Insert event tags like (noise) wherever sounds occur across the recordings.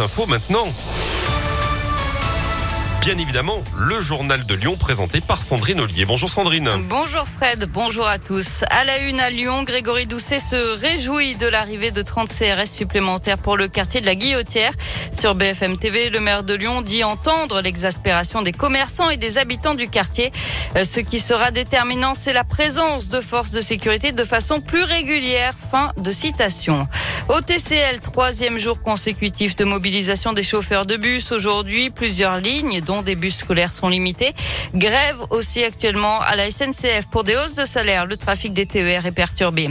infos maintenant bien évidemment le journal de Lyon présenté par Sandrine Ollier. Bonjour Sandrine. Bonjour Fred, bonjour à tous. À la une à Lyon, Grégory Doucet se réjouit de l'arrivée de 30 CRS supplémentaires pour le quartier de la Guillotière. Sur BFM TV, le maire de Lyon dit entendre l'exaspération des commerçants et des habitants du quartier. Euh, ce qui sera déterminant, c'est la présence de forces de sécurité de façon plus régulière. Fin de citation. Au TCL, troisième jour consécutif de mobilisation des chauffeurs de bus. Aujourd'hui, plusieurs lignes, dont des bus scolaires, sont limitées. Grève aussi actuellement à la SNCF pour des hausses de salaire. Le trafic des TER est perturbé.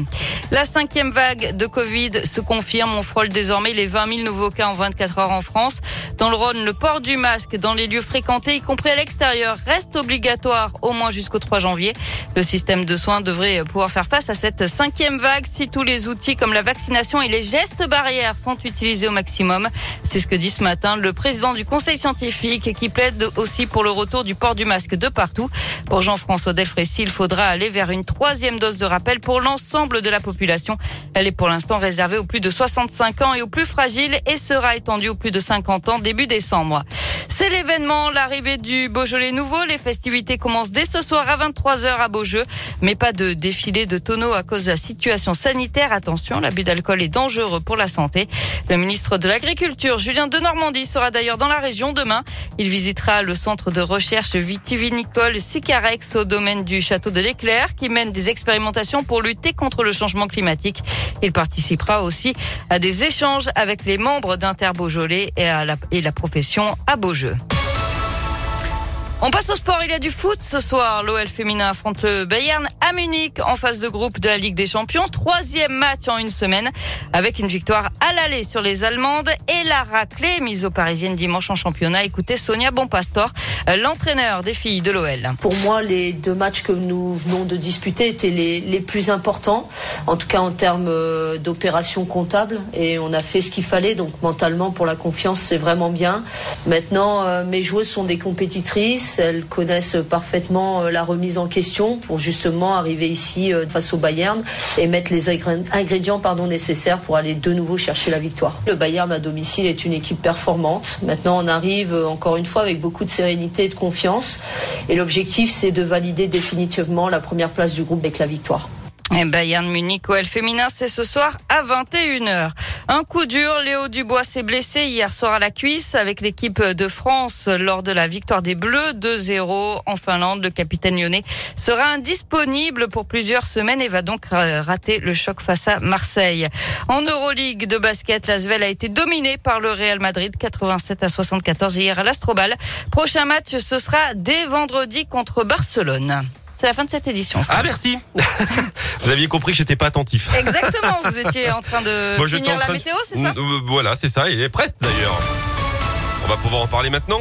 La cinquième vague de Covid se confirme. On frôle désormais les 20 000 nouveaux cas en 24 heures en France. Dans le Rhône, le port du masque dans les lieux fréquentés, y compris à l'extérieur, reste obligatoire au moins jusqu'au 3 janvier. Le système de soins devrait pouvoir faire face à cette cinquième vague si tous les outils comme la vaccination et les gestes barrières sont utilisés au maximum. C'est ce que dit ce matin le président du conseil scientifique qui plaide aussi pour le retour du port du masque de partout. Pour Jean-François Delfrécy, il faudra aller vers une troisième dose de rappel pour l'ensemble de la population. Elle est pour l'instant réservée aux plus de 65 ans et aux plus fragiles et sera étendue aux plus de 50 ans début décembre. C'est l'événement, l'arrivée du Beaujolais nouveau. Les festivités commencent dès ce soir à 23h à Beaujeu. Mais pas de défilé de tonneaux à cause de la situation sanitaire. Attention, l'abus d'alcool est dangereux pour la santé. Le ministre de l'Agriculture, Julien de Normandie, sera d'ailleurs dans la région demain. Il visitera le centre de recherche vitivinicole Sicarex au domaine du château de l'Éclair qui mène des expérimentations pour lutter contre le changement climatique. Il participera aussi à des échanges avec les membres d'Inter Beaujolais et, à la, et la profession à Beaujeu. Rádio. On passe au sport, il y a du foot ce soir. L'OL féminin affronte le Bayern à Munich en phase de groupe de la Ligue des Champions. Troisième match en une semaine avec une victoire à l'aller sur les Allemandes et la raclée mise aux Parisiennes dimanche en championnat. Écoutez Sonia Bonpastor, l'entraîneur des filles de l'OL. Pour moi, les deux matchs que nous venons de disputer étaient les, les plus importants, en tout cas en termes euh, d'opération comptable et on a fait ce qu'il fallait. Donc mentalement, pour la confiance, c'est vraiment bien. Maintenant, euh, mes joueuses sont des compétitrices elles connaissent parfaitement euh, la remise en question pour justement arriver ici euh, face au Bayern et mettre les ingrédients pardon, nécessaires pour aller de nouveau chercher la victoire. Le Bayern à domicile est une équipe performante. Maintenant, on arrive euh, encore une fois avec beaucoup de sérénité et de confiance. Et l'objectif, c'est de valider définitivement la première place du groupe avec la victoire. Et Bayern Munich OL féminin, c'est ce soir à 21h. Un coup dur, Léo Dubois s'est blessé hier soir à la cuisse avec l'équipe de France lors de la victoire des Bleus 2-0 en Finlande. Le capitaine lyonnais sera indisponible pour plusieurs semaines et va donc rater le choc face à Marseille. En Euroleague de basket, l'Asvel a été dominé par le Real Madrid 87 à 74 hier à l'Astrobal. Prochain match, ce sera dès vendredi contre Barcelone. C'est la fin de cette édition. Ah merci. (laughs) vous aviez compris que j'étais pas attentif. Exactement. Vous étiez en train de finir la météo, c'est ça? Voilà, c'est ça. Il est prête d'ailleurs. On va pouvoir en parler maintenant.